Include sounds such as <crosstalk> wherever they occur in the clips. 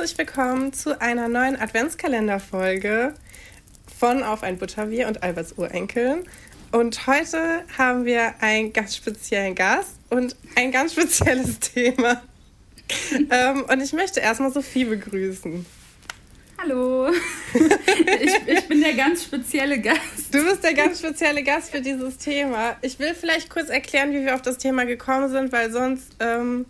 herzlich willkommen zu einer neuen Adventskalenderfolge von Auf ein Butterbier und Alberts Urenkeln. Und heute haben wir einen ganz speziellen Gast und ein ganz spezielles <laughs> Thema. ähm, und ich möchte erstmal Sophie begrüßen. Hallo, <laughs> ich, ich, bin der ganz spezielle Gast. Du bist der ganz spezielle Gast für dieses Thema. Ich will vielleicht kurz erklären, wie wir auf das Thema gekommen sind, weil sonst, ähm,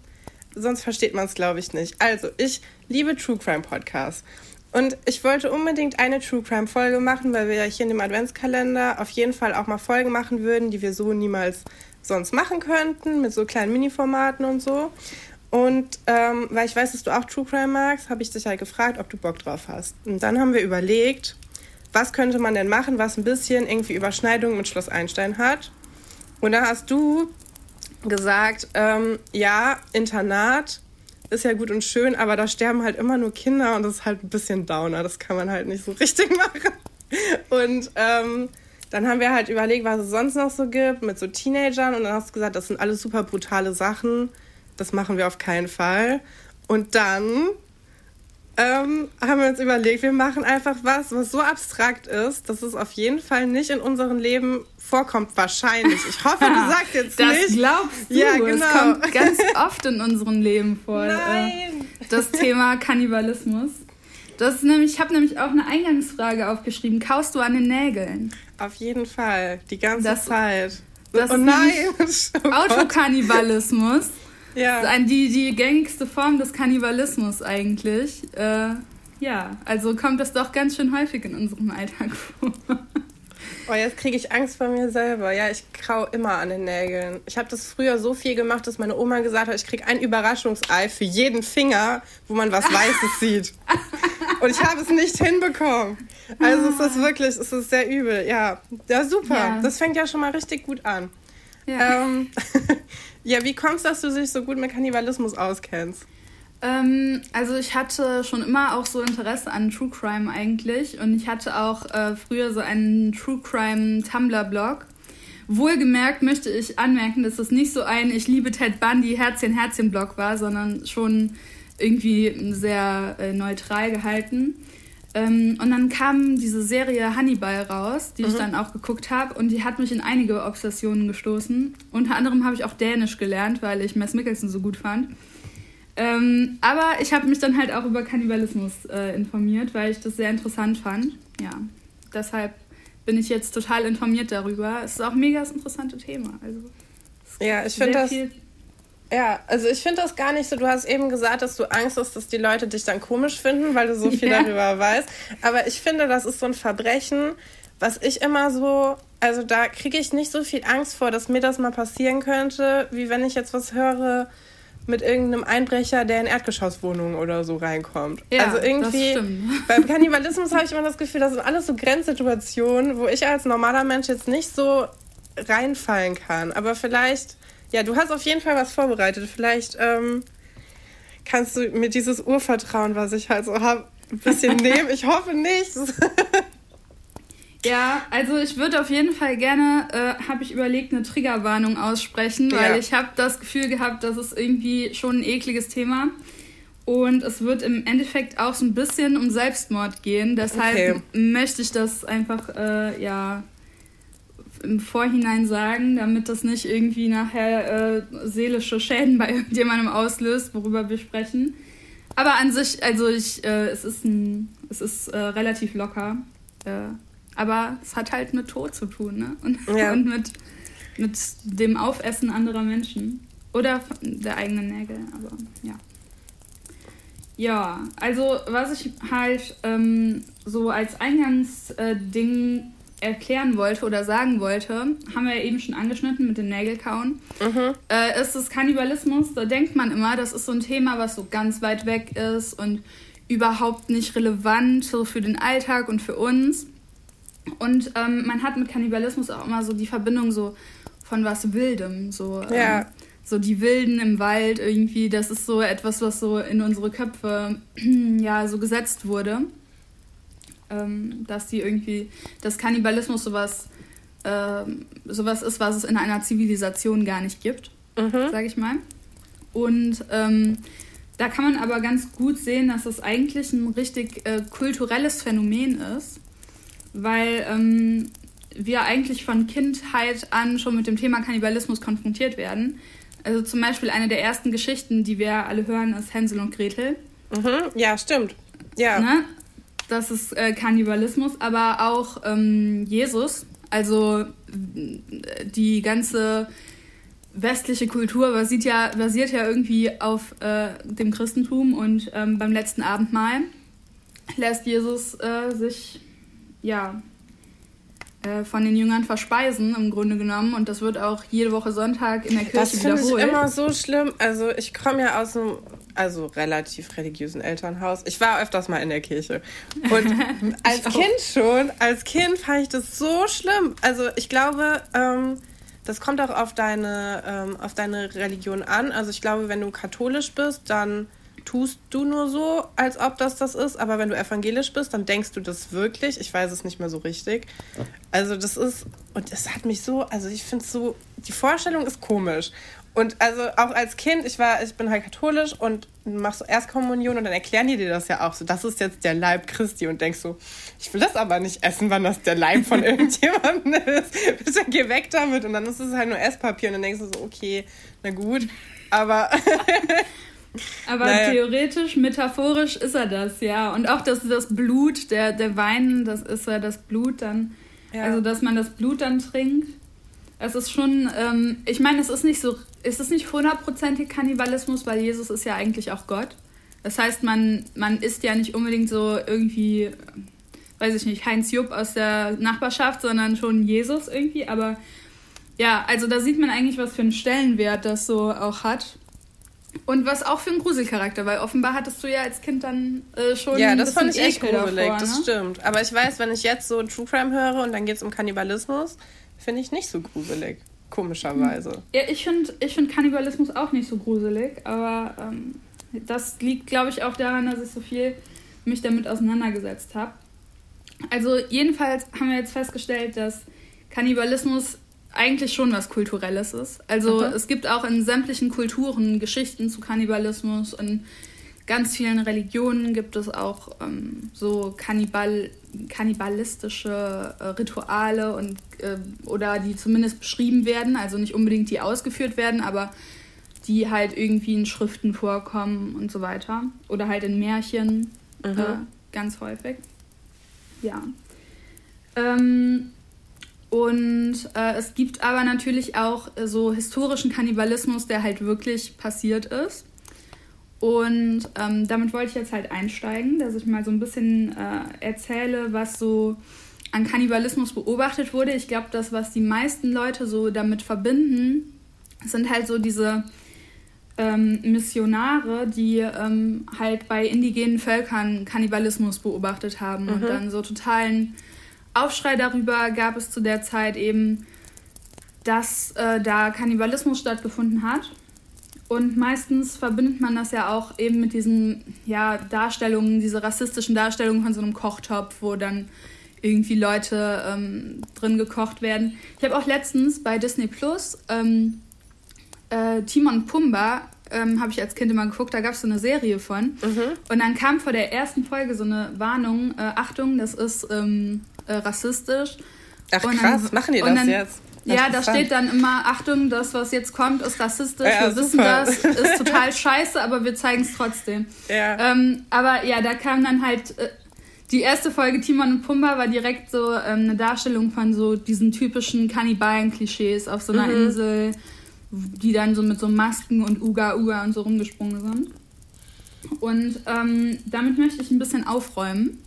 sonst versteht man es, glaube ich, nicht. Also, ich liebe True Crime Podcasts. Und ich wollte unbedingt eine True Crime Folge machen, weil wir ja hier in dem Adventskalender auf jeden Fall auch mal Folgen machen würden, die wir so niemals sonst machen könnten, mit so kleinen Mini-Formaten und so. Und ähm, weil ich weiß, dass du auch True Crime magst, habe ich dich halt gefragt, ob du Bock drauf hast. Und dann haben wir überlegt, was könnte man denn machen, was ein bisschen irgendwie Überschneidung mit Schloss Einstein hat. Und da hast du gesagt, ähm, ja, Internat ist ja gut und schön, aber da sterben halt immer nur Kinder und das ist halt ein bisschen Downer. Das kann man halt nicht so <laughs> richtig machen. Und ähm, dann haben wir halt überlegt, was es sonst noch so gibt mit so Teenagern und dann hast du gesagt, das sind alles super brutale Sachen das machen wir auf keinen Fall. Und dann ähm, haben wir uns überlegt, wir machen einfach was, was so abstrakt ist, dass es auf jeden Fall nicht in unserem Leben vorkommt. Wahrscheinlich. Ich hoffe, du <laughs> sagst jetzt das nicht. Das glaubst du. Ja, genau. Es kommt <laughs> ganz oft in unserem Leben vor. Äh, Nein. Das Thema Kannibalismus. Das nämlich, ich habe nämlich auch eine Eingangsfrage aufgeschrieben. Kaust du an den Nägeln? Auf jeden Fall. Die ganze das, Zeit. Das oh nein! <laughs> Oh Autokannibalismus. Ja. Das ist die, die gängigste Form des Kannibalismus eigentlich. Äh, ja, also kommt das doch ganz schön häufig in unserem Alltag vor. Oh, jetzt kriege ich Angst vor mir selber. Ja, ich krau immer an den Nägeln. Ich habe das früher so viel gemacht, dass meine Oma gesagt hat, ich kriege ein Überraschungsei für jeden Finger, wo man was Weißes <laughs> sieht. Und ich habe es nicht hinbekommen. Also es ist wirklich, es ist sehr übel. Ja, ja super. Ja. Das fängt ja schon mal richtig gut an. Ja. Ähm, <laughs> ja, wie kommst du, dass du dich so gut mit Kannibalismus auskennst? Ähm, also ich hatte schon immer auch so Interesse an True Crime eigentlich und ich hatte auch äh, früher so einen True Crime Tumblr-Blog. Wohlgemerkt möchte ich anmerken, dass es nicht so ein Ich liebe Ted Bundy Herzchen-Herzchen-Blog war, sondern schon irgendwie sehr äh, neutral gehalten. Ähm, und dann kam diese Serie Hannibal raus, die mhm. ich dann auch geguckt habe und die hat mich in einige Obsessionen gestoßen. Unter anderem habe ich auch Dänisch gelernt, weil ich Mess Mikkelsen so gut fand. Ähm, aber ich habe mich dann halt auch über Kannibalismus äh, informiert, weil ich das sehr interessant fand. Ja, deshalb bin ich jetzt total informiert darüber. Es ist auch ein mega interessantes Thema. Also, ja, ich finde das. Viel ja, also ich finde das gar nicht so. Du hast eben gesagt, dass du Angst hast, dass die Leute dich dann komisch finden, weil du so <laughs> viel ja. darüber weißt. Aber ich finde, das ist so ein Verbrechen, was ich immer so, also da kriege ich nicht so viel Angst vor, dass mir das mal passieren könnte, wie wenn ich jetzt was höre mit irgendeinem Einbrecher, der in Erdgeschosswohnungen oder so reinkommt. Ja, also irgendwie <laughs> beim Kannibalismus habe ich immer das Gefühl, das sind alles so Grenzsituationen, wo ich als normaler Mensch jetzt nicht so reinfallen kann. Aber vielleicht ja, du hast auf jeden Fall was vorbereitet. Vielleicht ähm, kannst du mir dieses Urvertrauen, was ich halt so habe, ein bisschen <laughs> nehmen. Ich hoffe nicht. <laughs> Ja, also ich würde auf jeden Fall gerne, äh, habe ich überlegt, eine Triggerwarnung aussprechen, weil ja. ich habe das Gefühl gehabt, das ist irgendwie schon ein ekliges Thema. Und es wird im Endeffekt auch so ein bisschen um Selbstmord gehen. Deshalb okay. möchte ich das einfach, äh, ja, im Vorhinein sagen, damit das nicht irgendwie nachher äh, seelische Schäden bei <laughs> irgendjemandem auslöst, worüber wir sprechen. Aber an sich, also ich, äh, es ist ein, es ist äh, relativ locker. Äh, aber es hat halt mit Tod zu tun, ne? Und, ja. <laughs> und mit, mit dem Aufessen anderer Menschen. Oder der eigenen Nägel, aber ja. Ja, also was ich halt ähm, so als Eingangsding erklären wollte oder sagen wollte, haben wir ja eben schon angeschnitten mit den Nägelkauen, mhm. äh, ist das Kannibalismus. Da denkt man immer, das ist so ein Thema, was so ganz weit weg ist und überhaupt nicht relevant so für den Alltag und für uns. Und ähm, man hat mit Kannibalismus auch immer so die Verbindung so von was Wildem, so ja. ähm, so die Wilden im Wald irgendwie. Das ist so etwas, was so in unsere Köpfe <clears throat> ja so gesetzt wurde ähm, dass die irgendwie, dass Kannibalismus sowas, ähm, sowas ist, was es in einer Zivilisation gar nicht gibt, mhm. sage ich mal. Und ähm, da kann man aber ganz gut sehen, dass es eigentlich ein richtig äh, kulturelles Phänomen ist, weil ähm, wir eigentlich von Kindheit an schon mit dem Thema Kannibalismus konfrontiert werden. Also zum Beispiel eine der ersten Geschichten, die wir alle hören, ist Hänsel und Gretel. Mhm, ja, stimmt. Ja. Ne? Das ist äh, Kannibalismus, aber auch ähm, Jesus. Also die ganze westliche Kultur basiert ja, basiert ja irgendwie auf äh, dem Christentum und ähm, beim letzten Abendmahl lässt Jesus äh, sich ja äh, von den Jüngern verspeisen im Grunde genommen und das wird auch jede Woche Sonntag in der Kirche das wiederholt. Das finde ich immer so schlimm. Also ich komme ja aus einem also relativ religiösen Elternhaus. Ich war öfters mal in der Kirche und <laughs> als Kind schon, als Kind fand ich das so schlimm. Also ich glaube ähm, das kommt auch auf deine, ähm, auf deine Religion an. Also ich glaube, wenn du katholisch bist, dann tust du nur so, als ob das das ist. Aber wenn du evangelisch bist, dann denkst du das wirklich. Ich weiß es nicht mehr so richtig. Also das ist, und es hat mich so, also ich finde es so, die Vorstellung ist komisch. Und also auch als Kind, ich war, ich bin halt katholisch und machst so Erstkommunion und dann erklären die dir das ja auch so, das ist jetzt der Leib Christi und denkst so, ich will das aber nicht essen, wann das der Leib von <laughs> irgendjemandem ist. Bitte geh weg damit und dann ist es halt nur Esspapier und dann denkst du so, okay, na gut, aber <laughs> Aber naja. theoretisch, metaphorisch ist er das, ja. Und auch das, das Blut, der, der Wein, das ist ja das Blut dann. Ja. Also, dass man das Blut dann trinkt. Es ist schon, ähm, ich meine, es ist nicht so ist es nicht hundertprozentig Kannibalismus, weil Jesus ist ja eigentlich auch Gott. Das heißt, man, man isst ja nicht unbedingt so irgendwie, weiß ich nicht, Heinz Jupp aus der Nachbarschaft, sondern schon Jesus irgendwie. Aber ja, also da sieht man eigentlich, was für einen Stellenwert das so auch hat. Und was auch für einen Gruselcharakter, weil offenbar hattest du ja als Kind dann äh, schon. Ja, das fand ich echt gruselig, davor, ne? das stimmt. Aber ich weiß, wenn ich jetzt so True Crime höre und dann geht es um Kannibalismus, finde ich nicht so gruselig komischerweise. Ja, ich finde ich find Kannibalismus auch nicht so gruselig, aber ähm, das liegt, glaube ich, auch daran, dass ich so viel mich damit auseinandergesetzt habe. Also jedenfalls haben wir jetzt festgestellt, dass Kannibalismus eigentlich schon was Kulturelles ist. Also okay. es gibt auch in sämtlichen Kulturen Geschichten zu Kannibalismus und ganz vielen Religionen gibt es auch ähm, so Kannibal kannibalistische äh, Rituale und äh, oder die zumindest beschrieben werden, also nicht unbedingt die ausgeführt werden, aber die halt irgendwie in Schriften vorkommen und so weiter. Oder halt in Märchen mhm. äh, ganz häufig. Ja. Ähm, und äh, es gibt aber natürlich auch so historischen Kannibalismus, der halt wirklich passiert ist. Und ähm, damit wollte ich jetzt halt einsteigen, dass ich mal so ein bisschen äh, erzähle, was so an Kannibalismus beobachtet wurde. Ich glaube, das, was die meisten Leute so damit verbinden, sind halt so diese ähm, Missionare, die ähm, halt bei indigenen Völkern Kannibalismus beobachtet haben. Mhm. Und dann so totalen Aufschrei darüber gab es zu der Zeit eben, dass äh, da Kannibalismus stattgefunden hat. Und meistens verbindet man das ja auch eben mit diesen ja, Darstellungen, diese rassistischen Darstellungen von so einem Kochtopf, wo dann irgendwie Leute ähm, drin gekocht werden. Ich habe auch letztens bei Disney Plus ähm, äh, Timon Pumba, ähm, habe ich als Kind immer geguckt, da gab es so eine Serie von. Mhm. Und dann kam vor der ersten Folge so eine Warnung, äh, Achtung, das ist ähm, äh, rassistisch. Ach krass, dann, machen die das dann, jetzt? Ja, da steht dann immer, Achtung, das, was jetzt kommt, ist rassistisch. Ja, wir super. wissen das, <laughs> ist total scheiße, aber wir zeigen es trotzdem. Ja. Ähm, aber ja, da kam dann halt. Äh, die erste Folge Timon und Pumba war direkt so ähm, eine Darstellung von so diesen typischen Kannibalen-Klischees auf so einer mhm. Insel, die dann so mit so Masken und Uga Uga und so rumgesprungen sind. Und ähm, damit möchte ich ein bisschen aufräumen,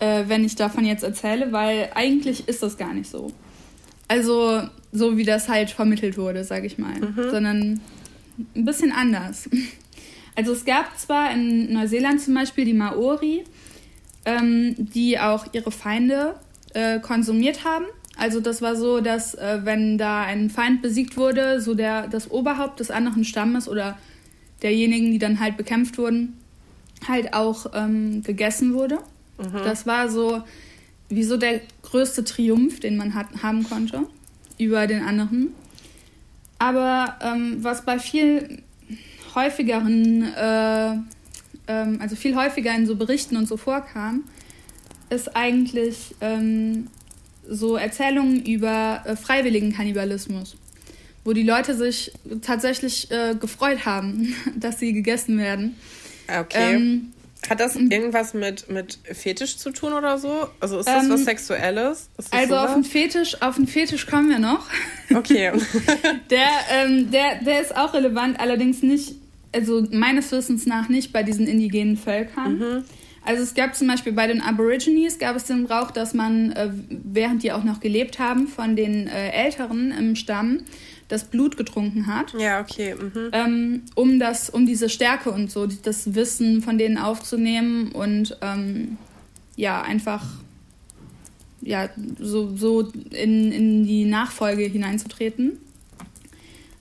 äh, wenn ich davon jetzt erzähle, weil eigentlich ist das gar nicht so. Also so wie das halt vermittelt wurde, sage ich mal, mhm. sondern ein bisschen anders. Also es gab zwar in Neuseeland zum Beispiel die Maori, ähm, die auch ihre Feinde äh, konsumiert haben. Also das war so, dass äh, wenn da ein Feind besiegt wurde, so der das Oberhaupt des anderen Stammes oder derjenigen, die dann halt bekämpft wurden, halt auch ähm, gegessen wurde. Mhm. Das war so wie so der größte Triumph, den man hat, haben konnte über den anderen. Aber ähm, was bei viel häufigeren, äh, ähm, also viel häufiger in so Berichten und so vorkam, ist eigentlich ähm, so Erzählungen über äh, freiwilligen Kannibalismus, wo die Leute sich tatsächlich äh, gefreut haben, <laughs> dass sie gegessen werden. Okay. Hat das irgendwas mit, mit Fetisch zu tun oder so? Also ist das ähm, was Sexuelles? also auf den, Fetisch, auf den Fetisch kommen wir noch. Okay. <laughs> <laughs> der, ähm, der, der ist auch relevant, allerdings nicht, also meines Wissens nach nicht bei diesen indigenen Völkern. Mhm. Also es gab zum Beispiel bei den Aborigines gab es den Brauch, dass man, äh, während die auch noch gelebt haben, von den äh, Älteren im Stamm das Blut getrunken hat. Ja, okay. Mhm. Ähm, um das, um diese Stärke und so, das Wissen von denen aufzunehmen und ähm, ja, einfach ja, so, so in, in die Nachfolge hineinzutreten.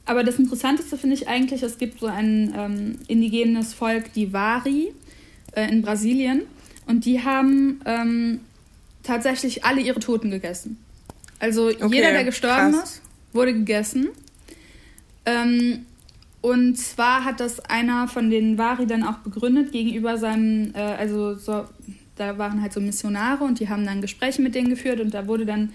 Aber das Interessanteste finde ich eigentlich, es gibt so ein ähm, indigenes Volk, die Wari äh, in Brasilien. Und die haben ähm, tatsächlich alle ihre Toten gegessen. Also okay, jeder, der gestorben krass. ist, wurde gegessen. Ähm, und zwar hat das einer von den Vari dann auch begründet gegenüber seinem, äh, also so, da waren halt so Missionare und die haben dann Gespräche mit denen geführt und da wurde dann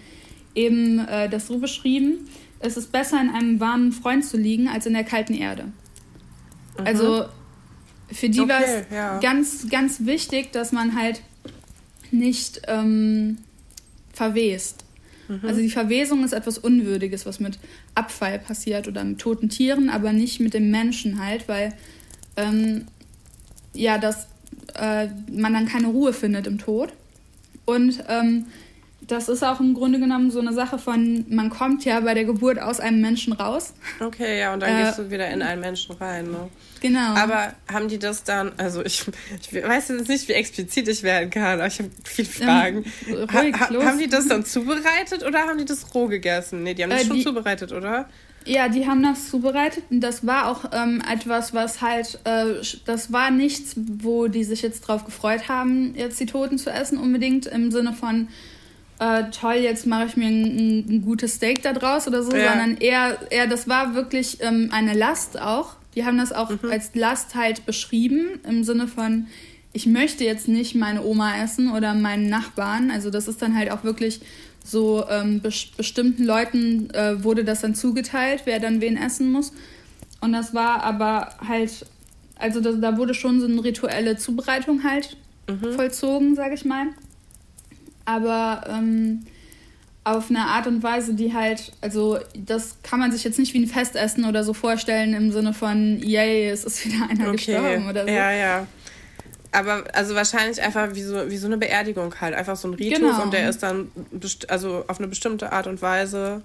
eben äh, das so beschrieben, es ist besser in einem warmen Freund zu liegen als in der kalten Erde. Mhm. Also für die okay, war es ja. ganz, ganz wichtig, dass man halt nicht ähm, verwest. Mhm. Also die Verwesung ist etwas Unwürdiges, was mit Abfall passiert oder mit toten Tieren, aber nicht mit dem Menschen halt, weil ähm, ja, dass äh, man dann keine Ruhe findet im Tod. Und ähm, das ist auch im Grunde genommen so eine Sache von, man kommt ja bei der Geburt aus einem Menschen raus. Okay, ja, und dann äh, gehst du wieder in einen Menschen rein. Ne? Genau. Aber haben die das dann, also ich, ich weiß jetzt nicht, wie explizit ich werden kann, aber ich habe viele Fragen. Ähm, ruhig, ha, ha, haben die das dann zubereitet oder haben die das roh gegessen? Nee, die haben das äh, schon die, zubereitet, oder? Ja, die haben das zubereitet und das war auch ähm, etwas, was halt, äh, das war nichts, wo die sich jetzt drauf gefreut haben, jetzt die Toten zu essen unbedingt, im Sinne von, äh, toll, jetzt mache ich mir ein, ein, gutes Steak da draus oder so, ja. sondern eher, eher, das war wirklich ähm, eine Last auch. Die haben das auch mhm. als Last halt beschrieben, im Sinne von, ich möchte jetzt nicht meine Oma essen oder meinen Nachbarn. Also das ist dann halt auch wirklich so, ähm, be bestimmten Leuten äh, wurde das dann zugeteilt, wer dann wen essen muss. Und das war aber halt, also da, da wurde schon so eine rituelle Zubereitung halt mhm. vollzogen, sage ich mal aber ähm, auf eine Art und Weise, die halt, also das kann man sich jetzt nicht wie ein Festessen oder so vorstellen im Sinne von, yay, es ist wieder einer okay. gestorben oder so. Ja, ja. Aber also wahrscheinlich einfach wie so, wie so eine Beerdigung halt, einfach so ein Ritus genau. und der ist dann also auf eine bestimmte Art und Weise.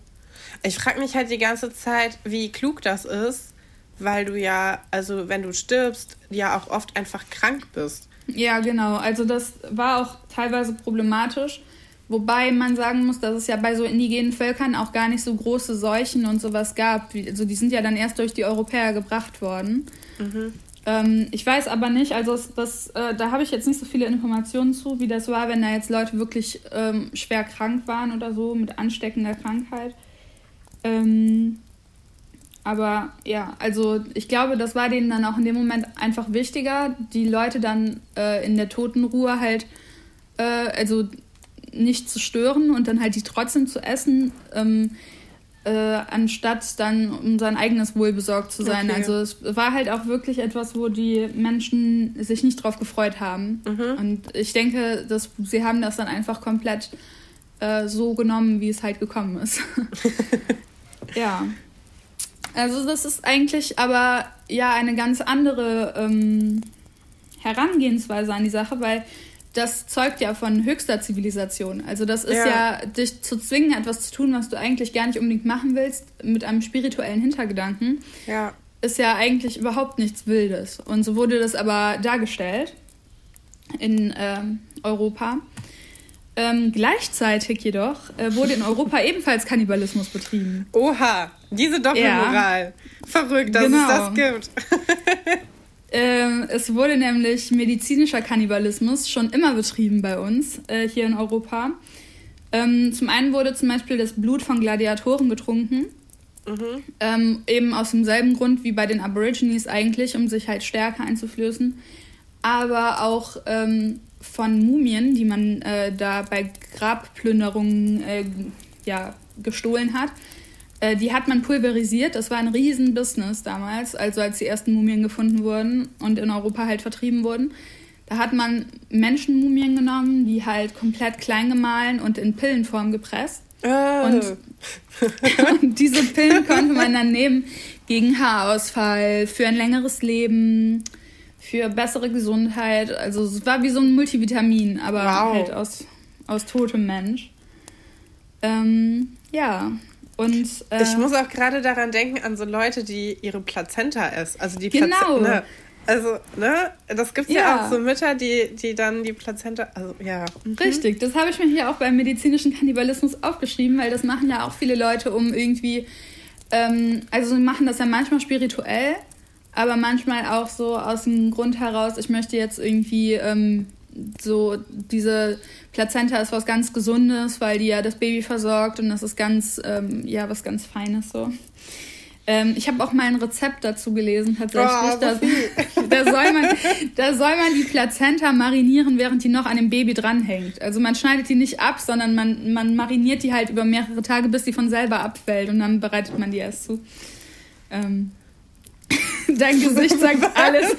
Ich frage mich halt die ganze Zeit, wie klug das ist, weil du ja, also wenn du stirbst, ja auch oft einfach krank bist. Ja, genau. Also das war auch teilweise problematisch. Wobei man sagen muss, dass es ja bei so indigenen Völkern auch gar nicht so große Seuchen und sowas gab. Also die sind ja dann erst durch die Europäer gebracht worden. Mhm. Ähm, ich weiß aber nicht, also das, äh, da habe ich jetzt nicht so viele Informationen zu, wie das war, wenn da jetzt Leute wirklich ähm, schwer krank waren oder so mit ansteckender Krankheit. Ähm, aber ja, also ich glaube, das war denen dann auch in dem Moment einfach wichtiger, die Leute dann äh, in der Totenruhe halt, äh, also nicht zu stören und dann halt die trotzdem zu essen, ähm, äh, anstatt dann um sein eigenes Wohl besorgt zu sein. Okay. Also es war halt auch wirklich etwas, wo die Menschen sich nicht drauf gefreut haben. Mhm. Und ich denke, dass sie haben das dann einfach komplett äh, so genommen, wie es halt gekommen ist. <laughs> ja. Also das ist eigentlich aber ja eine ganz andere ähm, Herangehensweise an die Sache, weil das zeugt ja von höchster Zivilisation. Also das ist ja. ja, dich zu zwingen, etwas zu tun, was du eigentlich gar nicht unbedingt machen willst, mit einem spirituellen Hintergedanken, ja. ist ja eigentlich überhaupt nichts Wildes. Und so wurde das aber dargestellt in ähm, Europa. Ähm, gleichzeitig jedoch äh, wurde in Europa <laughs> ebenfalls Kannibalismus betrieben. Oha, diese Doppelmoral. Ja. Verrückt, dass genau. es das gibt. <laughs> ähm, es wurde nämlich medizinischer Kannibalismus schon immer betrieben bei uns äh, hier in Europa. Ähm, zum einen wurde zum Beispiel das Blut von Gladiatoren getrunken, Mhm. Ähm, eben aus demselben Grund wie bei den Aborigines eigentlich, um sich halt stärker einzuflößen. Aber auch ähm, von Mumien, die man äh, da bei Grabplünderungen äh, ja, gestohlen hat. Äh, die hat man pulverisiert. Das war ein Riesen-Business damals, also als die ersten Mumien gefunden wurden und in Europa halt vertrieben wurden. Da hat man Menschenmumien genommen, die halt komplett klein gemahlen und in Pillenform gepresst. Oh. Und, <laughs> und diese Pillen konnte man dann nehmen gegen Haarausfall, für ein längeres Leben, für bessere Gesundheit. Also es war wie so ein Multivitamin, aber wow. halt aus, aus totem Mensch. Ähm, ja. Und, äh, ich muss auch gerade daran denken, an so Leute, die ihre Plazenta essen. Also die genau. Plazenta. Ne? Also, ne, das gibt es ja. ja. auch so Mütter, die, die dann die Plazenta, also ja. Mhm. Richtig, das habe ich mir hier auch beim medizinischen Kannibalismus aufgeschrieben, weil das machen ja auch viele Leute, um irgendwie, ähm, also sie machen das ja manchmal spirituell, aber manchmal auch so aus dem Grund heraus, ich möchte jetzt irgendwie ähm, so diese Plazenta ist was ganz Gesundes, weil die ja das Baby versorgt und das ist ganz, ähm, ja, was ganz Feines so. Ähm, ich habe auch mal ein Rezept dazu gelesen, tatsächlich. Oh, da, <laughs> da, soll man, da soll man die Plazenta marinieren, während die noch an dem Baby dranhängt. Also man schneidet die nicht ab, sondern man, man mariniert die halt über mehrere Tage, bis die von selber abfällt und dann bereitet man die erst zu. Ähm, <laughs> dein Gesicht sagt alles.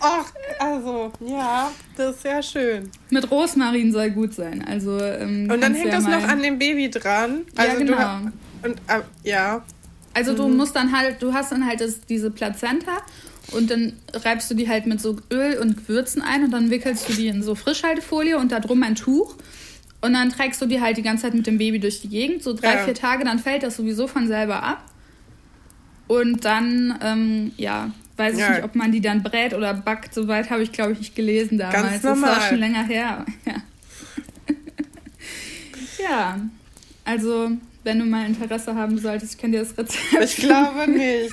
Ach, also, ja, das ist sehr schön. Mit Rosmarin soll gut sein. Also, ähm, und dann hängt ja das noch an dem Baby dran. Also ja, genau. Du, und, äh, ja. Also mhm. du musst dann halt, du hast dann halt das, diese Plazenta und dann reibst du die halt mit so Öl und Gewürzen ein und dann wickelst du die in so Frischhaltefolie und da drum ein Tuch. Und dann trägst du die halt die ganze Zeit mit dem Baby durch die Gegend, so drei, ja. vier Tage, dann fällt das sowieso von selber ab. Und dann, ähm, ja, weiß ja. ich nicht, ob man die dann brät oder backt. Soweit habe ich, glaube ich, nicht gelesen damals. Ganz normal. Das war schon länger her. <laughs> Ja. ja, also wenn du mal Interesse haben solltest, ich kann dir das Rezept. Ich glaube nicht.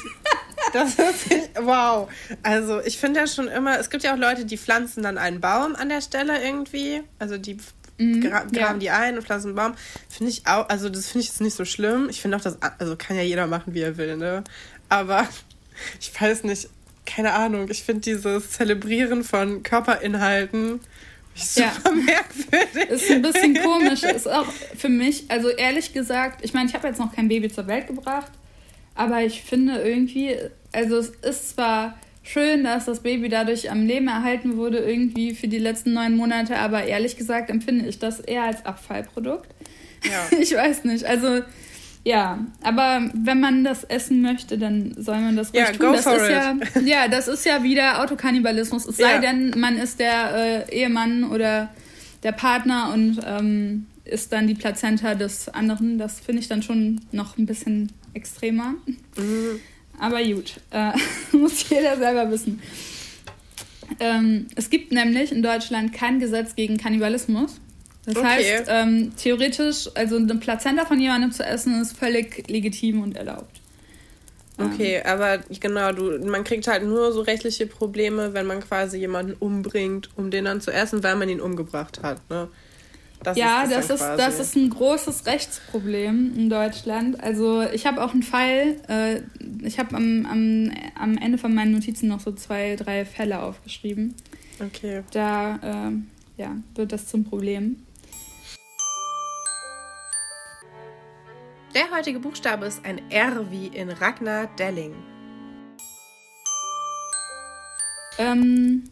Das ist nicht, wow. Also ich finde ja schon immer, es gibt ja auch Leute, die pflanzen dann einen Baum an der Stelle irgendwie. Also die gra graben ja. die ein und pflanzen einen Baum. Finde ich auch, also das finde ich jetzt nicht so schlimm. Ich finde auch, das, also kann ja jeder machen, wie er will, ne? Aber <laughs> ich weiß nicht, keine Ahnung, ich finde dieses Zelebrieren von Körperinhalten super ja. <laughs> merkwürdig. Ist ein bisschen komisch. Ist auch für mich, also ehrlich gesagt, ich meine, ich habe jetzt noch kein Baby zur Welt gebracht, aber ich finde irgendwie, also es ist zwar schön, dass das Baby dadurch am Leben erhalten wurde, irgendwie für die letzten neun Monate, aber ehrlich gesagt empfinde ich das eher als Abfallprodukt. Ja. <laughs> Ich weiß nicht. Also ja, aber wenn man das essen möchte, dann soll man das ruhig ja, tun. das ist it. ja, <laughs> ja, das ist ja wieder Autokannibalismus. Es sei ja. denn, man ist der äh, Ehemann oder der Partner und ähm, ist dann die Plazenta des anderen. Das finde ich dann schon noch ein bisschen extremer. Mhm. Aber gut, äh, <laughs> muss jeder selber wissen. Ähm, es gibt nämlich in Deutschland kein Gesetz gegen Kannibalismus. Das okay. heißt, ähm, theoretisch, also eine Plazenta von jemandem zu essen, ist völlig legitim und erlaubt. Okay, ähm. aber genau, du, man kriegt halt nur so rechtliche Probleme, wenn man quasi jemanden umbringt, um den dann zu essen, weil man ihn umgebracht hat. Ne? Das ja, ist das, ist, das ist ein großes Rechtsproblem in Deutschland. Also ich habe auch einen Fall, äh, ich habe am, am, am Ende von meinen Notizen noch so zwei, drei Fälle aufgeschrieben. Okay. Da äh, ja, wird das zum Problem. Der heutige Buchstabe ist ein R wie in Ragnar Delling. Ähm,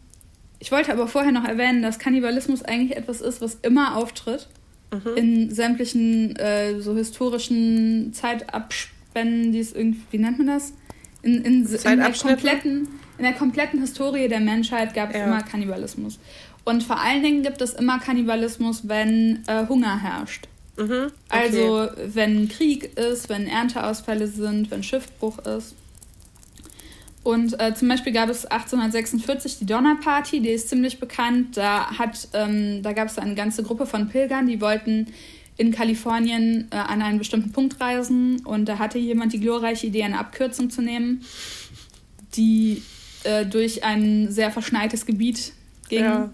ich wollte aber vorher noch erwähnen, dass Kannibalismus eigentlich etwas ist, was immer auftritt. Mhm. In sämtlichen äh, so historischen Zeitabspännen, die es irgendwie, wie nennt man das? In, in, in, der kompletten, in der kompletten Historie der Menschheit gab es ja. immer Kannibalismus. Und vor allen Dingen gibt es immer Kannibalismus, wenn äh, Hunger herrscht. Mhm, okay. Also wenn Krieg ist, wenn Ernteausfälle sind, wenn Schiffbruch ist. Und äh, zum Beispiel gab es 1846 die Donnerparty, die ist ziemlich bekannt. Da, ähm, da gab es eine ganze Gruppe von Pilgern, die wollten in Kalifornien äh, an einen bestimmten Punkt reisen. Und da hatte jemand die glorreiche Idee, eine Abkürzung zu nehmen, die äh, durch ein sehr verschneites Gebiet ging. Ja.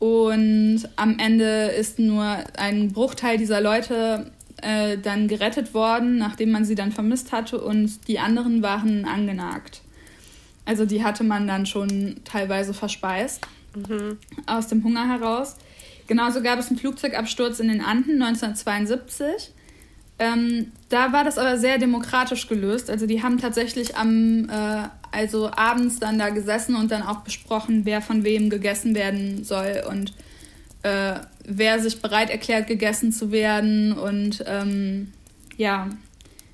Und am Ende ist nur ein Bruchteil dieser Leute äh, dann gerettet worden, nachdem man sie dann vermisst hatte und die anderen waren angenagt. Also die hatte man dann schon teilweise verspeist mhm. aus dem Hunger heraus. Genauso gab es einen Flugzeugabsturz in den Anden 1972. Ähm, da war das aber sehr demokratisch gelöst. Also die haben tatsächlich am, äh, also abends dann da gesessen und dann auch besprochen, wer von wem gegessen werden soll und äh, wer sich bereit erklärt, gegessen zu werden und ähm, ja,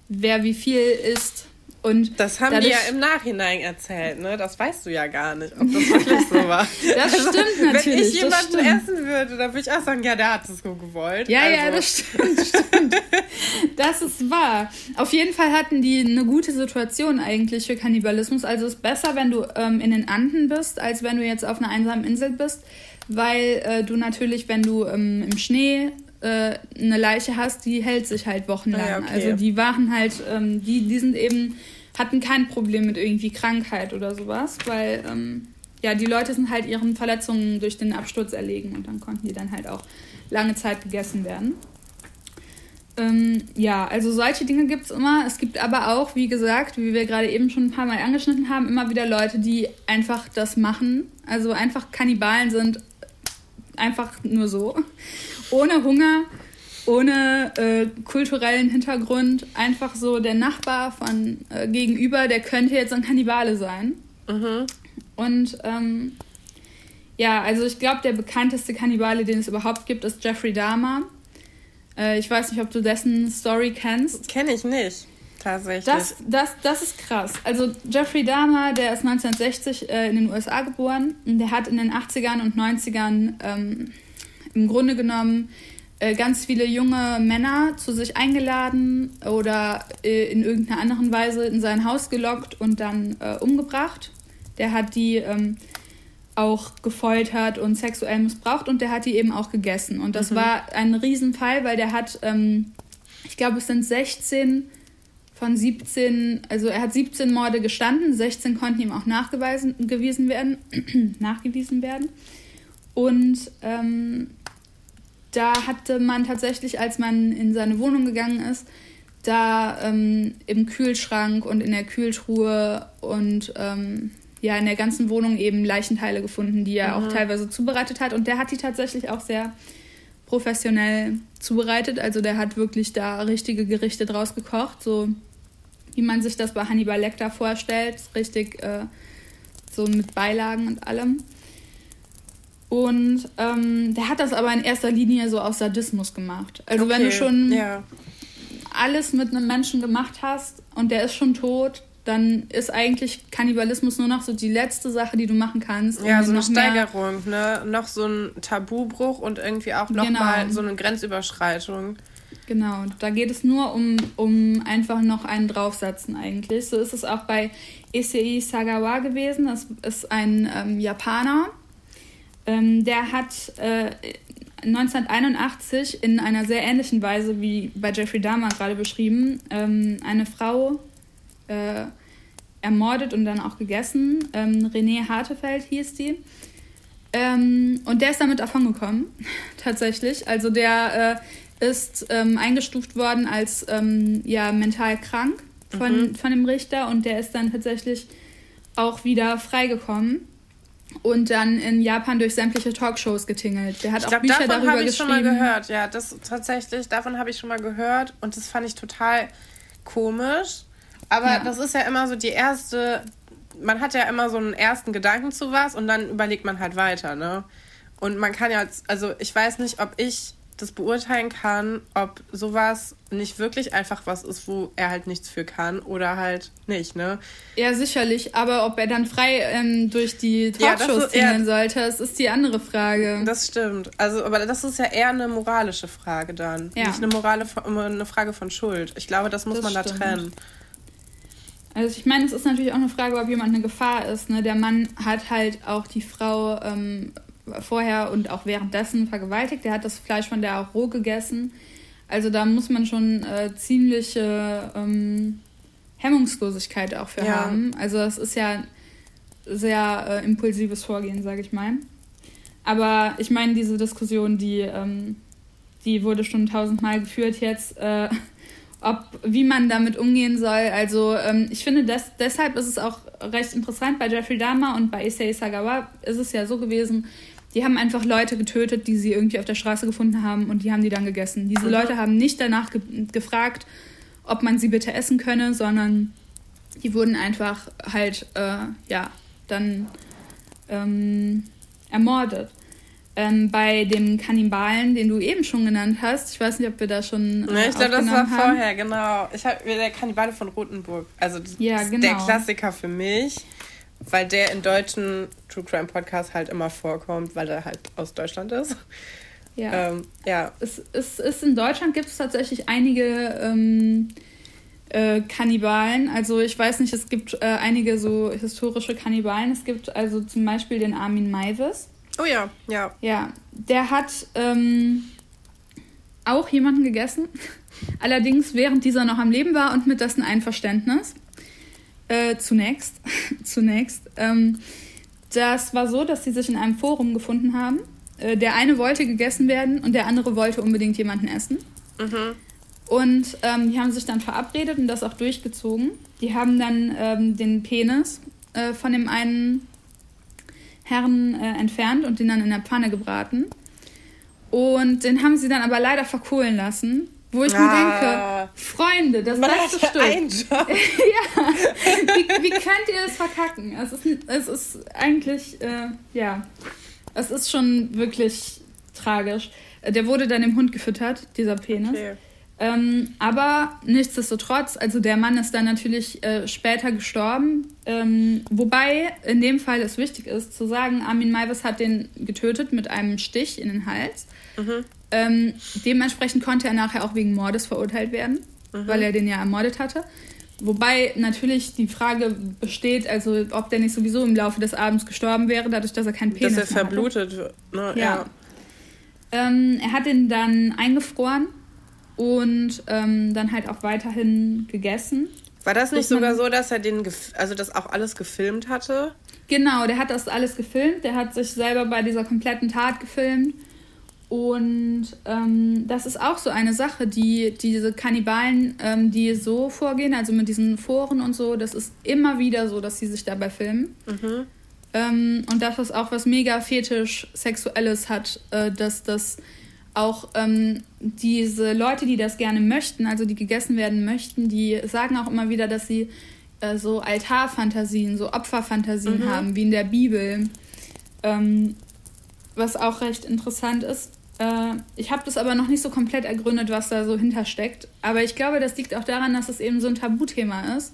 wer wie viel isst. Und das haben die ja im Nachhinein erzählt, ne? Das weißt du ja gar nicht, ob das <laughs> wirklich so war. das also, stimmt natürlich. Wenn ich jemanden essen würde, dann würde ich auch sagen, ja, der hat es so gewollt. Ja, also. ja, das stimmt, stimmt. das ist wahr. Auf jeden Fall hatten die eine gute Situation eigentlich für Kannibalismus. Also es ist besser, wenn du ähm, in den Anden bist, als wenn du jetzt auf einer einsamen Insel bist, weil äh, du natürlich, wenn du ähm, im Schnee äh, eine Leiche hast, die hält sich halt wochenlang. Ja, okay. Also die waren halt, ähm, die, die sind eben, hatten kein Problem mit irgendwie Krankheit oder sowas, weil ähm, ja, die Leute sind halt ihren Verletzungen durch den Absturz erlegen und dann konnten die dann halt auch lange Zeit gegessen werden. Ähm, ja, also solche Dinge gibt es immer. Es gibt aber auch, wie gesagt, wie wir gerade eben schon ein paar Mal angeschnitten haben, immer wieder Leute, die einfach das machen. Also einfach Kannibalen sind, einfach nur so. Ohne Hunger, ohne äh, kulturellen Hintergrund. Einfach so der Nachbar von äh, gegenüber, der könnte jetzt ein Kannibale sein. Mhm. Und ähm, ja, also ich glaube, der bekannteste Kannibale, den es überhaupt gibt, ist Jeffrey Dahmer. Äh, ich weiß nicht, ob du dessen Story kennst. Kenne ich nicht tatsächlich. Das, das, das ist krass. Also Jeffrey Dahmer, der ist 1960 äh, in den USA geboren und der hat in den 80ern und 90ern ähm, im Grunde genommen äh, ganz viele junge Männer zu sich eingeladen oder äh, in irgendeiner anderen Weise in sein Haus gelockt und dann äh, umgebracht. Der hat die ähm, auch gefoltert und sexuell missbraucht und der hat die eben auch gegessen. Und das mhm. war ein Riesenfall, weil der hat, ähm, ich glaube, es sind 16 von 17, also er hat 17 Morde gestanden, 16 konnten ihm auch nachgewiesen werden, <clears throat> nachgewiesen werden. Und ähm, da hatte man tatsächlich, als man in seine Wohnung gegangen ist, da ähm, im Kühlschrank und in der Kühltruhe und ähm, ja in der ganzen Wohnung eben Leichenteile gefunden, die er mhm. auch teilweise zubereitet hat. Und der hat die tatsächlich auch sehr professionell zubereitet. Also der hat wirklich da richtige Gerichte draus gekocht, so wie man sich das bei Hannibal Lecter vorstellt, richtig äh, so mit Beilagen und allem. Und ähm, der hat das aber in erster Linie so aus Sadismus gemacht. Also okay. wenn du schon ja. alles mit einem Menschen gemacht hast und der ist schon tot, dann ist eigentlich Kannibalismus nur noch so die letzte Sache, die du machen kannst. Um ja, so eine Steigerung, ne? Noch so ein Tabubruch und irgendwie auch nochmal genau. so eine Grenzüberschreitung. Genau, da geht es nur um, um einfach noch einen draufsetzen eigentlich. So ist es auch bei Issei Sagawa gewesen. Das ist ein ähm, Japaner. Ähm, der hat äh, 1981 in einer sehr ähnlichen Weise wie bei Jeffrey Dahmer gerade beschrieben, ähm, eine Frau äh, ermordet und dann auch gegessen. Ähm, René Hartefeld hieß die. Ähm, und der ist damit davongekommen, <laughs> tatsächlich. Also der äh, ist ähm, eingestuft worden als ähm, ja, mental krank von, mhm. von dem Richter und der ist dann tatsächlich auch wieder freigekommen und dann in Japan durch sämtliche Talkshows getingelt. Der hat ich auch glaub, Bücher davon darüber ich geschrieben. schon mal gehört, ja, das tatsächlich, davon habe ich schon mal gehört und das fand ich total komisch. Aber ja. das ist ja immer so die erste, man hat ja immer so einen ersten Gedanken zu was und dann überlegt man halt weiter, ne? Und man kann ja, also ich weiß nicht, ob ich das beurteilen kann, ob sowas nicht wirklich einfach was ist, wo er halt nichts für kann oder halt nicht, ne? Ja, sicherlich, aber ob er dann frei ähm, durch die Talkshows ja, ziehen sollte, das ist die andere Frage. Das stimmt. Also, aber das ist ja eher eine moralische Frage dann. Ja. Nicht eine, Morale, eine Frage von Schuld. Ich glaube, das muss das man stimmt. da trennen. Also ich meine, es ist natürlich auch eine Frage, ob jemand eine Gefahr ist. Ne? Der Mann hat halt auch die Frau ähm, vorher und auch währenddessen vergewaltigt. Der hat das Fleisch von der auch roh gegessen. Also da muss man schon äh, ziemliche ähm, Hemmungslosigkeit auch für ja. haben. Also das ist ja sehr äh, impulsives Vorgehen, sage ich mal. Aber ich meine, diese Diskussion, die, ähm, die wurde schon tausendmal geführt jetzt, äh, ob, wie man damit umgehen soll. Also ähm, ich finde, das, deshalb ist es auch recht interessant. Bei Jeffrey Dahmer und bei Issei Sagawa ist es ja so gewesen, die haben einfach Leute getötet, die sie irgendwie auf der Straße gefunden haben und die haben die dann gegessen. Diese mhm. Leute haben nicht danach ge gefragt, ob man sie bitte essen könne, sondern die wurden einfach halt, äh, ja, dann ähm, ermordet. Ähm, bei dem Kannibalen, den du eben schon genannt hast, ich weiß nicht, ob wir da schon. Äh, ne, ich glaube, das war haben. vorher, genau. Ich habe der Kannibale von Rotenburg. Also ja, genau. der Klassiker für mich, weil der in deutschen True Crime Podcasts halt immer vorkommt, weil er halt aus Deutschland ist. Ja. Ähm, ja. Es, es ist in Deutschland gibt es tatsächlich einige ähm, äh, Kannibalen. Also ich weiß nicht, es gibt äh, einige so historische Kannibalen. Es gibt also zum Beispiel den Armin Maivis. Oh ja, ja. Ja, der hat ähm, auch jemanden gegessen. <laughs> Allerdings während dieser noch am Leben war und mit dessen Einverständnis. Äh, zunächst. <laughs> zunächst. Ähm, das war so, dass sie sich in einem Forum gefunden haben. Äh, der eine wollte gegessen werden und der andere wollte unbedingt jemanden essen. Mhm. Und ähm, die haben sich dann verabredet und das auch durchgezogen. Die haben dann ähm, den Penis äh, von dem einen Herren äh, entfernt und den dann in der Pfanne gebraten. Und den haben sie dann aber leider verkohlen lassen. Wo ich ah. mir denke, Freunde, das Man letzte Stück. <laughs> Ja, wie, wie, könnt ihr das verkacken? Es ist, es ist eigentlich, äh, ja, es ist schon wirklich tragisch. Der wurde dann dem Hund gefüttert, dieser Penis. Okay. Ähm, aber nichtsdestotrotz, also der Mann ist dann natürlich äh, später gestorben. Ähm, wobei in dem Fall es wichtig ist zu sagen, Armin Maivis hat den getötet mit einem Stich in den Hals. Mhm. Ähm, dementsprechend konnte er nachher auch wegen Mordes verurteilt werden, mhm. weil er den ja ermordet hatte. Wobei natürlich die Frage besteht, also ob der nicht sowieso im Laufe des Abends gestorben wäre, dadurch, dass er keinen Penis Dass er verblutet. Ne? Ja. ja. Ähm, er hat ihn dann eingefroren und ähm, dann halt auch weiterhin gegessen. War das nicht sogar so, dass er den, also das auch alles gefilmt hatte? Genau, der hat das alles gefilmt. Der hat sich selber bei dieser kompletten Tat gefilmt. Und ähm, das ist auch so eine Sache, die diese Kannibalen, ähm, die so vorgehen, also mit diesen Foren und so, das ist immer wieder so, dass sie sich dabei filmen. Mhm. Ähm, und das auch was mega fetisch Sexuelles hat, äh, dass das auch ähm, diese Leute, die das gerne möchten, also die gegessen werden möchten, die sagen auch immer wieder, dass sie äh, so Altarfantasien, so Opferfantasien mhm. haben, wie in der Bibel. Ähm, was auch recht interessant ist. Äh, ich habe das aber noch nicht so komplett ergründet, was da so hintersteckt. Aber ich glaube, das liegt auch daran, dass es eben so ein Tabuthema ist,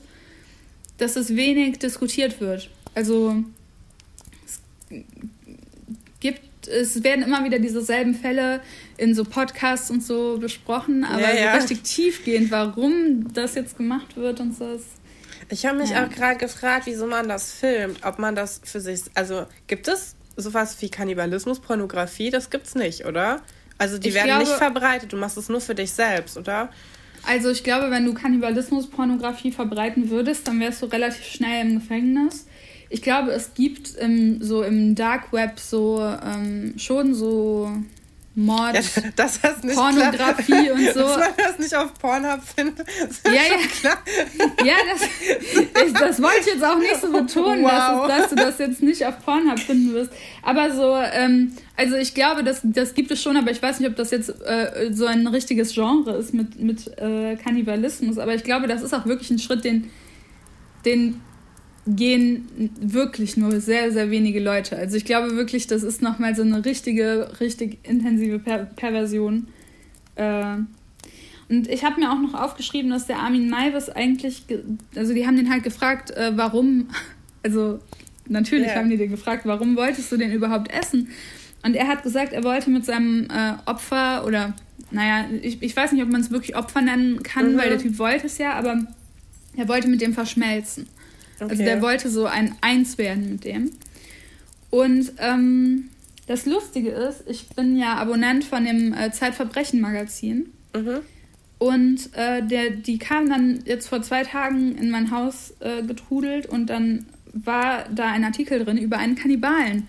dass es wenig diskutiert wird. Also es es werden immer wieder dieselben Fälle in so Podcasts und so besprochen, aber ja, ja. so richtig tiefgehend, warum das jetzt gemacht wird und so. Ich habe mich ja. auch gerade gefragt, wieso man das filmt, ob man das für sich, also gibt es sowas wie Kannibalismus, Pornografie, das gibt's nicht, oder? Also die ich werden glaube, nicht verbreitet, du machst es nur für dich selbst, oder? Also ich glaube, wenn du Kannibalismus, Pornografie verbreiten würdest, dann wärst du relativ schnell im Gefängnis ich glaube, es gibt im, so im Dark Web so ähm, schon so Mord, ja, <laughs> das Pornografie klar. und <laughs> so. Dass man das nicht auf Pornhub findet. ja, ja. Klar. <laughs> Ja, das, ich, das wollte ich jetzt auch nicht so betonen, wow. dass, dass, du das jetzt nicht auf Pornhub finden wirst. Aber so, ähm, also ich glaube, das, das gibt es schon, aber ich weiß nicht, ob das jetzt äh, so ein richtiges Genre ist mit, mit äh, Kannibalismus. Aber ich glaube, das ist auch wirklich ein Schritt, den, den gehen wirklich nur sehr, sehr wenige Leute. Also ich glaube wirklich, das ist nochmal so eine richtige, richtig intensive per Perversion. Äh, und ich habe mir auch noch aufgeschrieben, dass der Armin Maivis eigentlich, also die haben den halt gefragt, äh, warum, <laughs> also natürlich yeah. haben die den gefragt, warum wolltest du den überhaupt essen? Und er hat gesagt, er wollte mit seinem äh, Opfer oder, naja, ich, ich weiß nicht, ob man es wirklich Opfer nennen kann, mhm. weil der Typ wollte es ja, aber er wollte mit dem verschmelzen. Okay. Also der wollte so ein Eins werden mit dem. Und ähm, das Lustige ist, ich bin ja Abonnent von dem äh, Zeitverbrechen-Magazin. Mhm. Und äh, der, die kam dann jetzt vor zwei Tagen in mein Haus äh, getrudelt und dann war da ein Artikel drin über einen Kannibalen,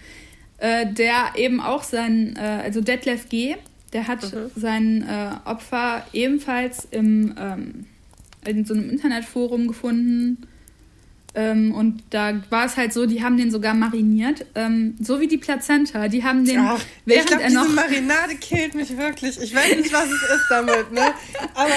äh, der eben auch sein, äh, also Detlef G., der hat mhm. sein äh, Opfer ebenfalls im, ähm, in so einem Internetforum gefunden. Ähm, und da war es halt so, die haben den sogar mariniert, ähm, so wie die Plazenta. Die haben den, Ach, während ich glaub, er noch diese Marinade killt mich wirklich. Ich weiß nicht, was es ist damit, ne? Aber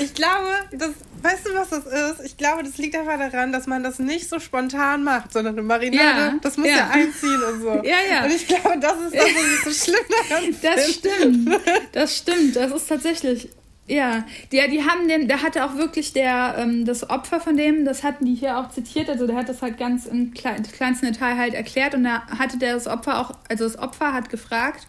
ich glaube, das Weißt du, was das ist? Ich glaube, das liegt einfach daran, dass man das nicht so spontan macht, sondern eine Marinade, ja, das muss ja. ja. einziehen und so. Ja, ja. Und ich glaube, das ist das, was ich so schlimm daran Das stimmt. Das stimmt. Das ist tatsächlich. Ja, die, die haben den, der hatte auch wirklich der, ähm, das Opfer von dem, das hatten die hier auch zitiert, also der hat das halt ganz im kleinsten Detail halt erklärt und da hatte der das Opfer auch, also das Opfer hat gefragt,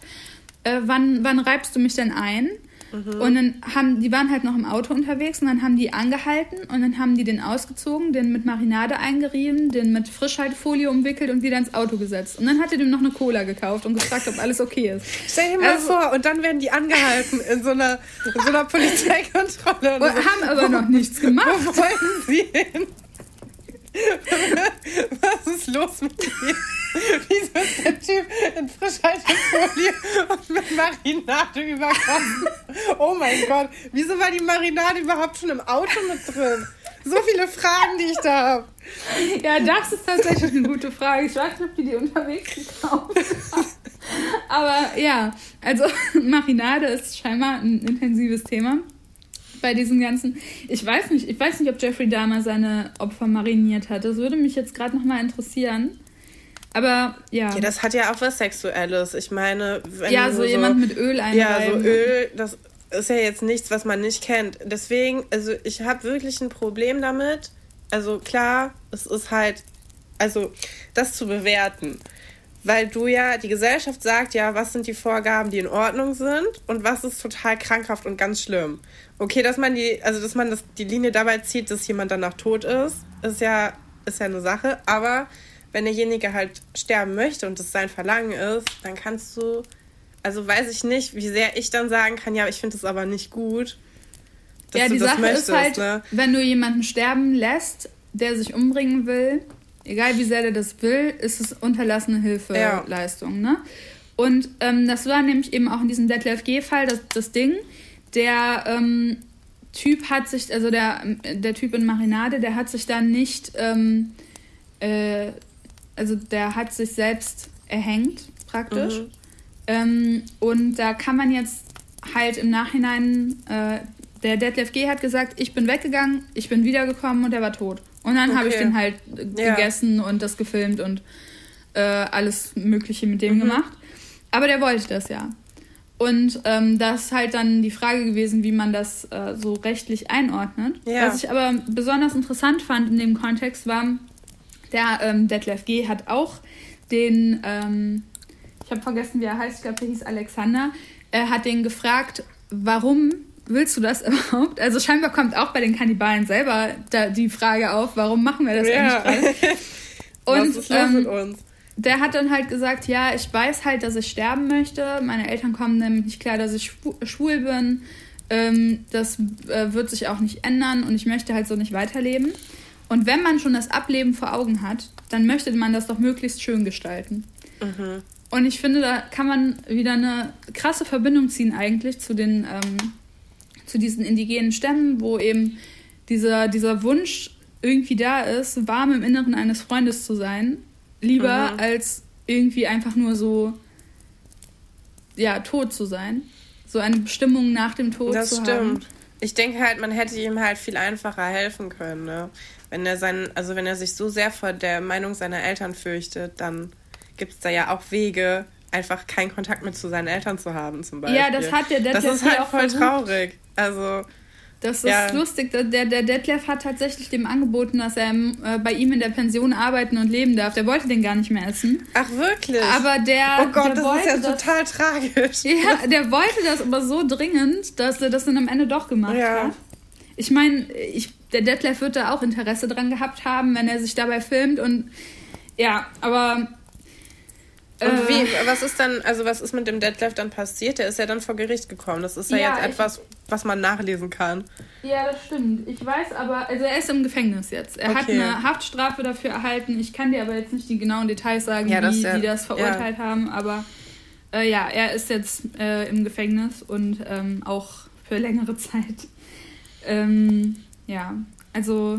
äh, wann, wann reibst du mich denn ein? Mhm. Und dann haben, die waren halt noch im Auto unterwegs und dann haben die angehalten und dann haben die den ausgezogen, den mit Marinade eingerieben, den mit Frischhaltefolie umwickelt und wieder ins Auto gesetzt. Und dann hat er dem noch eine Cola gekauft und gefragt, ob alles okay ist. Stell dir mal also, vor, und dann werden die angehalten in so einer, in so einer Polizeikontrolle. So. haben aber noch nichts gemacht. Wo wollen sie hin? <laughs> Was ist los mit dir? <laughs> Wieso ist der Typ in Frischhaltefolie und mit Marinade überkommen? Oh mein Gott, wieso war die Marinade überhaupt schon im Auto mit drin? So viele Fragen, die ich da habe. Ja, das ist tatsächlich eine gute Frage. Ich weiß nicht, ob die die unterwegs gekauft haben. Aber ja, also <laughs> Marinade ist scheinbar ein intensives Thema bei diesem ganzen. Ich weiß nicht, ich weiß nicht, ob Jeffrey Dahmer seine Opfer mariniert hat. Das würde mich jetzt gerade nochmal interessieren. Aber ja. Ja, das hat ja auch was Sexuelles. Ich meine, wenn Ja, so, so jemand mit Öl einreiben. Ja, so Öl, das ist ja jetzt nichts, was man nicht kennt. Deswegen, also ich habe wirklich ein Problem damit. Also klar, es ist halt, also das zu bewerten weil du ja, die Gesellschaft sagt ja, was sind die Vorgaben, die in Ordnung sind und was ist total krankhaft und ganz schlimm. Okay, dass man die, also dass man das, die Linie dabei zieht, dass jemand danach tot ist, ist ja, ist ja eine Sache, aber wenn derjenige halt sterben möchte und das sein Verlangen ist, dann kannst du, also weiß ich nicht, wie sehr ich dann sagen kann, ja, ich finde das aber nicht gut. ja, die Sache möchtest, ist halt, ne? wenn du jemanden sterben lässt, der sich umbringen will, egal wie sehr der das will, ist es unterlassene Hilfeleistung. Ja. Ne? Und ähm, das war nämlich eben auch in diesem Detlef G-Fall das, das Ding. Der ähm, Typ hat sich, also der, der Typ in Marinade, der hat sich dann nicht, ähm, äh, also der hat sich selbst erhängt, praktisch. Mhm. Ähm, und da kann man jetzt halt im Nachhinein, äh, der Detlef G hat gesagt, ich bin weggegangen, ich bin wiedergekommen und er war tot. Und dann okay. habe ich den halt ja. gegessen und das gefilmt und äh, alles Mögliche mit dem mhm. gemacht. Aber der wollte das ja. Und ähm, das ist halt dann die Frage gewesen, wie man das äh, so rechtlich einordnet. Ja. Was ich aber besonders interessant fand in dem Kontext war, der ähm, Detlef G. hat auch den, ähm, ich habe vergessen, wie er heißt, ich glaube, der hieß Alexander, er hat den gefragt, warum willst du das <laughs> überhaupt? Also scheinbar kommt auch bei den Kannibalen selber die Frage auf, warum machen wir das ja. eigentlich gerade? <laughs> Und Was ähm, mit uns? Der hat dann halt gesagt, ja, ich weiß halt, dass ich sterben möchte. Meine Eltern kommen nämlich nicht klar, dass ich schwul bin. Ähm, das äh, wird sich auch nicht ändern und ich möchte halt so nicht weiterleben. Und wenn man schon das Ableben vor Augen hat, dann möchte man das doch möglichst schön gestalten. Mhm. Und ich finde, da kann man wieder eine krasse Verbindung ziehen eigentlich zu den ähm, zu diesen indigenen Stämmen, wo eben dieser, dieser Wunsch irgendwie da ist, warm im Inneren eines Freundes zu sein, lieber mhm. als irgendwie einfach nur so, ja, tot zu sein. So eine Bestimmung nach dem Tod das zu stimmt. haben. Ich denke halt, man hätte ihm halt viel einfacher helfen können, ne? Wenn er sein, also wenn er sich so sehr vor der Meinung seiner Eltern fürchtet, dann gibt es da ja auch Wege, einfach keinen Kontakt mehr zu seinen Eltern zu haben, zum Beispiel. Ja, das hat der Detlef Das ist halt voll versucht. traurig. Also. Das ist ja. lustig. Der, der Detlef hat tatsächlich dem angeboten, dass er äh, bei ihm in der Pension arbeiten und leben darf. Der wollte den gar nicht mehr essen. Ach, wirklich? Aber der. Oh Gott, der das ist ja das, total tragisch. <laughs> Ja, der wollte das aber so dringend, dass er das dann am Ende doch gemacht ja. hat. Ich meine, der Detlef wird da auch Interesse dran gehabt haben, wenn er sich dabei filmt und. Ja, aber und wie, äh. was ist dann, also was ist mit dem Detlef dann passiert? Der ist ja dann vor Gericht gekommen. Das ist ja, ja jetzt etwas, was man nachlesen kann. Ja, das stimmt. Ich weiß aber, also er ist im Gefängnis jetzt. Er okay. hat eine Haftstrafe dafür erhalten. Ich kann dir aber jetzt nicht die genauen Details sagen, ja, wie das, ja, die das verurteilt haben, aber Äh, ja, er ist jetzt äh, im Gefängnis und ähm, auch für längere <laughs> Zeit. Ähm, ja, also,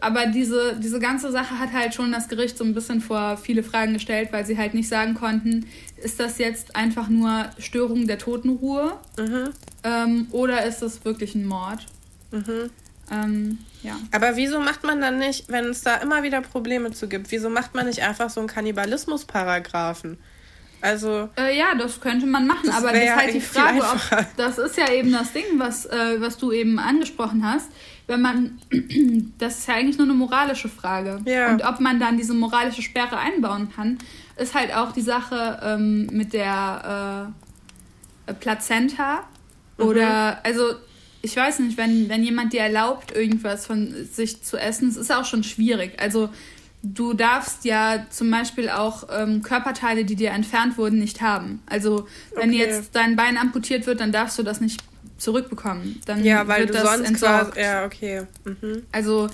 aber diese, diese ganze Sache hat halt schon das Gericht so ein bisschen vor viele Fragen gestellt, weil sie halt nicht sagen konnten, ist das jetzt einfach nur Störung der Totenruhe mhm. ähm, oder ist das wirklich ein Mord? Mhm. Ähm, ja. Aber wieso macht man dann nicht, wenn es da immer wieder Probleme zu gibt, wieso macht man nicht einfach so einen Kannibalismus-Paragraphen? Also. Äh, ja, das könnte man machen, aber das ist halt die Frage, ob. Das ist ja eben das Ding, was, äh, was du eben angesprochen hast. Wenn man. <clears throat> das ist ja eigentlich nur eine moralische Frage. Ja. Und ob man dann diese moralische Sperre einbauen kann, ist halt auch die Sache ähm, mit der äh, Plazenta. Mhm. Oder. Also ich weiß nicht, wenn, wenn jemand dir erlaubt, irgendwas von sich zu essen, es ist auch schon schwierig. Also du darfst ja zum Beispiel auch ähm, Körperteile, die dir entfernt wurden, nicht haben. Also wenn okay. jetzt dein Bein amputiert wird, dann darfst du das nicht zurückbekommen. Dann ja, weil wird du das sonst entsorgt. Quasi, ja, okay. Mhm. Also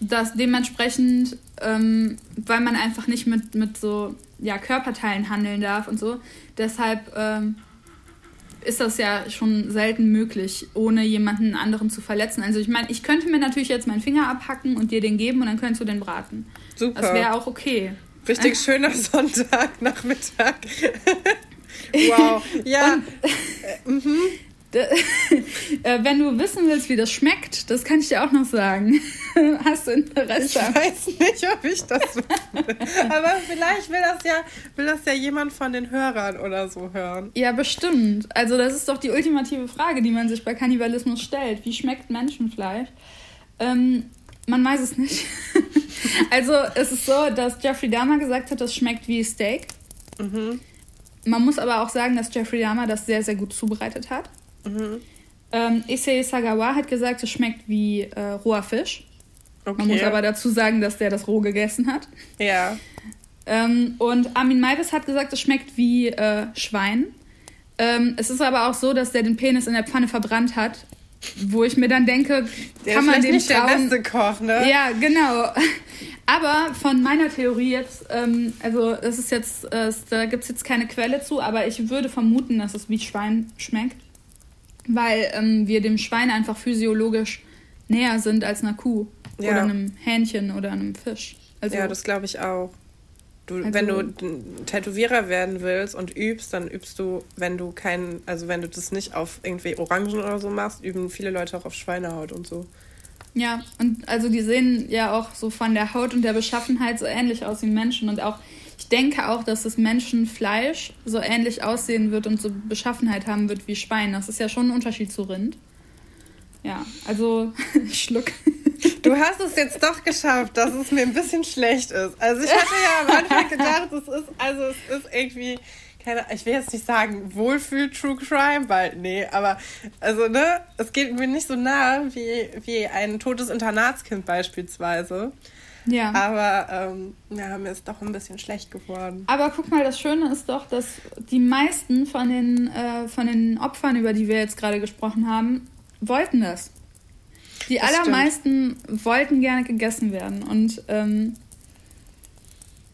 das dementsprechend, ähm, weil man einfach nicht mit, mit so ja, Körperteilen handeln darf und so. Deshalb ähm, ist das ja schon selten möglich, ohne jemanden anderen zu verletzen. Also ich meine, ich könnte mir natürlich jetzt meinen Finger abhacken und dir den geben und dann könntest du den braten. Super. Das wäre auch okay. Richtig schöner <laughs> Sonntagnachmittag. <laughs> wow. Ja. Und, äh, mhm. <laughs> Äh, wenn du wissen willst, wie das schmeckt, das kann ich dir auch noch sagen. <laughs> Hast du Interesse? Ich weiß nicht, ob ich das will. Aber vielleicht will das ja, will das ja jemand von den Hörern oder so hören. Ja, bestimmt. Also das ist doch die ultimative Frage, die man sich bei Kannibalismus stellt. Wie schmeckt Menschenfleisch? Ähm, man weiß es nicht. <laughs> also es ist so, dass Jeffrey Dahmer gesagt hat, das schmeckt wie Steak. Mhm. Man muss aber auch sagen, dass Jeffrey Dahmer das sehr, sehr gut zubereitet hat. Mhm. Ähm, Issei Sagawa hat gesagt, es schmeckt wie äh, roher Fisch. Okay. Man muss aber dazu sagen, dass der das roh gegessen hat. Ja. Ähm, und Armin Maivis hat gesagt, es schmeckt wie äh, Schwein. Ähm, es ist aber auch so, dass der den Penis in der Pfanne verbrannt hat. Wo ich mir dann denke, der kann man dem nicht trauen. der beste Koch, ne? Ja, genau. <laughs> Aber von meiner Theorie jetzt, ähm, also es ist jetzt, äh, da gibt es jetzt keine Quelle zu, aber ich würde vermuten, dass es wie Schwein schmeckt weil ähm, wir dem Schwein einfach physiologisch näher sind als einer Kuh ja. oder einem Hähnchen oder einem Fisch. Also, ja, das glaube ich auch. Du, also, wenn du Tätowierer werden willst und übst, dann übst du, wenn du keinen, also wenn du das nicht auf irgendwie Orangen oder so machst, üben viele Leute auch auf Schweinehaut und so. Ja, und also die sehen ja auch so von der Haut und der Beschaffenheit so ähnlich aus wie Menschen und auch denke auch, dass das Menschenfleisch so ähnlich aussehen wird und so Beschaffenheit haben wird wie Schwein. Das ist ja schon ein Unterschied zu Rind. Ja, also <laughs> Schluck. Du hast es jetzt doch geschafft, dass es mir ein bisschen schlecht ist. Also ich hatte ja am Anfang gedacht, es ist, also es ist irgendwie, keine, ich will jetzt nicht sagen Wohlfühl True Crime, weil, nee, aber also, ne, es geht mir nicht so nah wie, wie ein totes Internatskind beispielsweise. Ja. Aber ähm, ja, mir ist doch ein bisschen schlecht geworden. Aber guck mal, das Schöne ist doch, dass die meisten von den, äh, von den Opfern, über die wir jetzt gerade gesprochen haben, wollten das. Die das allermeisten stimmt. wollten gerne gegessen werden. Und ähm,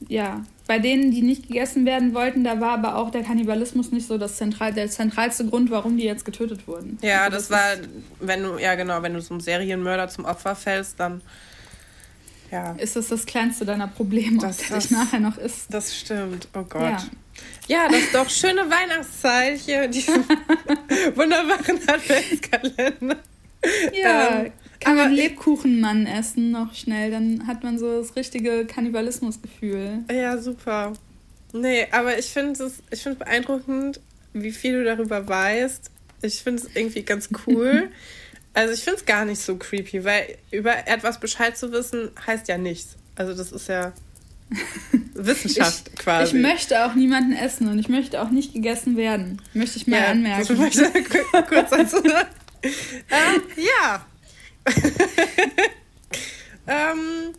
ja, bei denen, die nicht gegessen werden wollten, da war aber auch der Kannibalismus nicht so das zentral, der zentralste Grund, warum die jetzt getötet wurden. Ja, also das, das war, wenn du, ja genau, wenn du so einem Serienmörder zum Opfer fällst, dann ja. ist es das kleinste deiner Probleme, das, der dich nachher noch isst. Das stimmt. Oh Gott. Ja. Ja, das ist doch schöne Weihnachtszeit hier mit diesem <laughs> wunderbaren Adventskalender. Ja, ähm, kann man Lebkuchenmann essen noch schnell, dann hat man so das richtige Kannibalismusgefühl. Ja, super. Nee, aber ich finde es ich beeindruckend, wie viel du darüber weißt. Ich finde es irgendwie ganz cool. <laughs> Also ich finde es gar nicht so creepy, weil über etwas Bescheid zu wissen, heißt ja nichts. Also das ist ja <laughs> Wissenschaft ich, quasi. Ich möchte auch niemanden essen und ich möchte auch nicht gegessen werden. Möchte ich mal ja, anmerken. Das möchte ich <laughs> <laughs> kurz dazu sagen. äh, ja. ähm,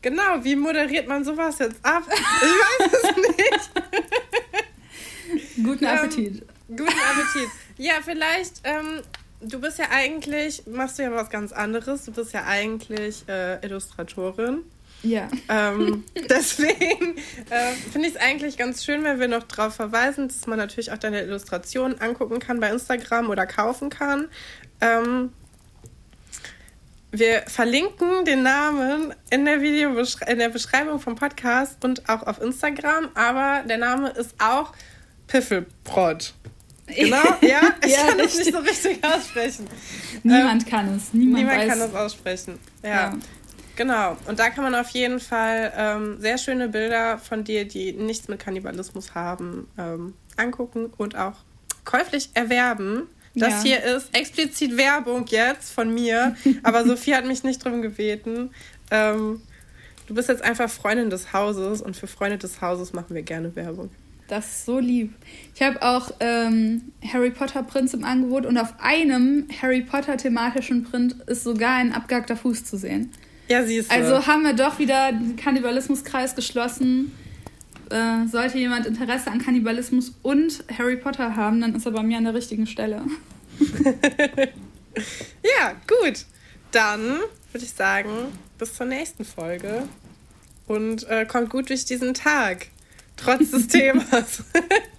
genau, wie moderiert man sowas jetzt ab? Ich weiß es nicht. Guten ähm, Appetit. Ähm, guten Appetit. Ja, vielleicht ähm, du bist ja eigentlich, machst du ja was ganz anderes. Du bist ja eigentlich äh, Illustratorin. Ja. Ähm, <laughs> deswegen äh, finde ich es eigentlich ganz schön, wenn wir noch darauf verweisen, dass man natürlich auch deine Illustrationen angucken kann bei Instagram oder kaufen kann. Ähm, wir verlinken den Namen in der Video in der Beschreibung vom Podcast und auch auf Instagram, aber der Name ist auch Piffelprod. Genau, <laughs> ja, ich ja, kann es nicht so richtig aussprechen. Niemand ähm, kann es. Niemand, niemand weiß. kann es aussprechen. Ja. ja. Genau. Und da kann man auf jeden Fall ähm, sehr schöne Bilder von dir, die nichts mit Kannibalismus haben, ähm, angucken und auch käuflich erwerben. Das ja. hier ist explizit Werbung jetzt von mir, <laughs> aber Sophie hat mich nicht drum gebeten. Ähm, du bist jetzt einfach Freundin des Hauses und für Freunde des Hauses machen wir gerne Werbung. Das ist so lieb. Ich habe auch ähm, Harry Potter Prints im Angebot und auf einem Harry Potter thematischen Print ist sogar ein abgehackter Fuß zu sehen. Ja, siehst du. Also haben wir doch wieder den Kannibalismuskreis geschlossen. Äh, sollte jemand Interesse an Kannibalismus und Harry Potter haben, dann ist er bei mir an der richtigen Stelle. <laughs> ja, gut. Dann würde ich sagen, bis zur nächsten Folge und äh, kommt gut durch diesen Tag, trotz des Themas. <laughs>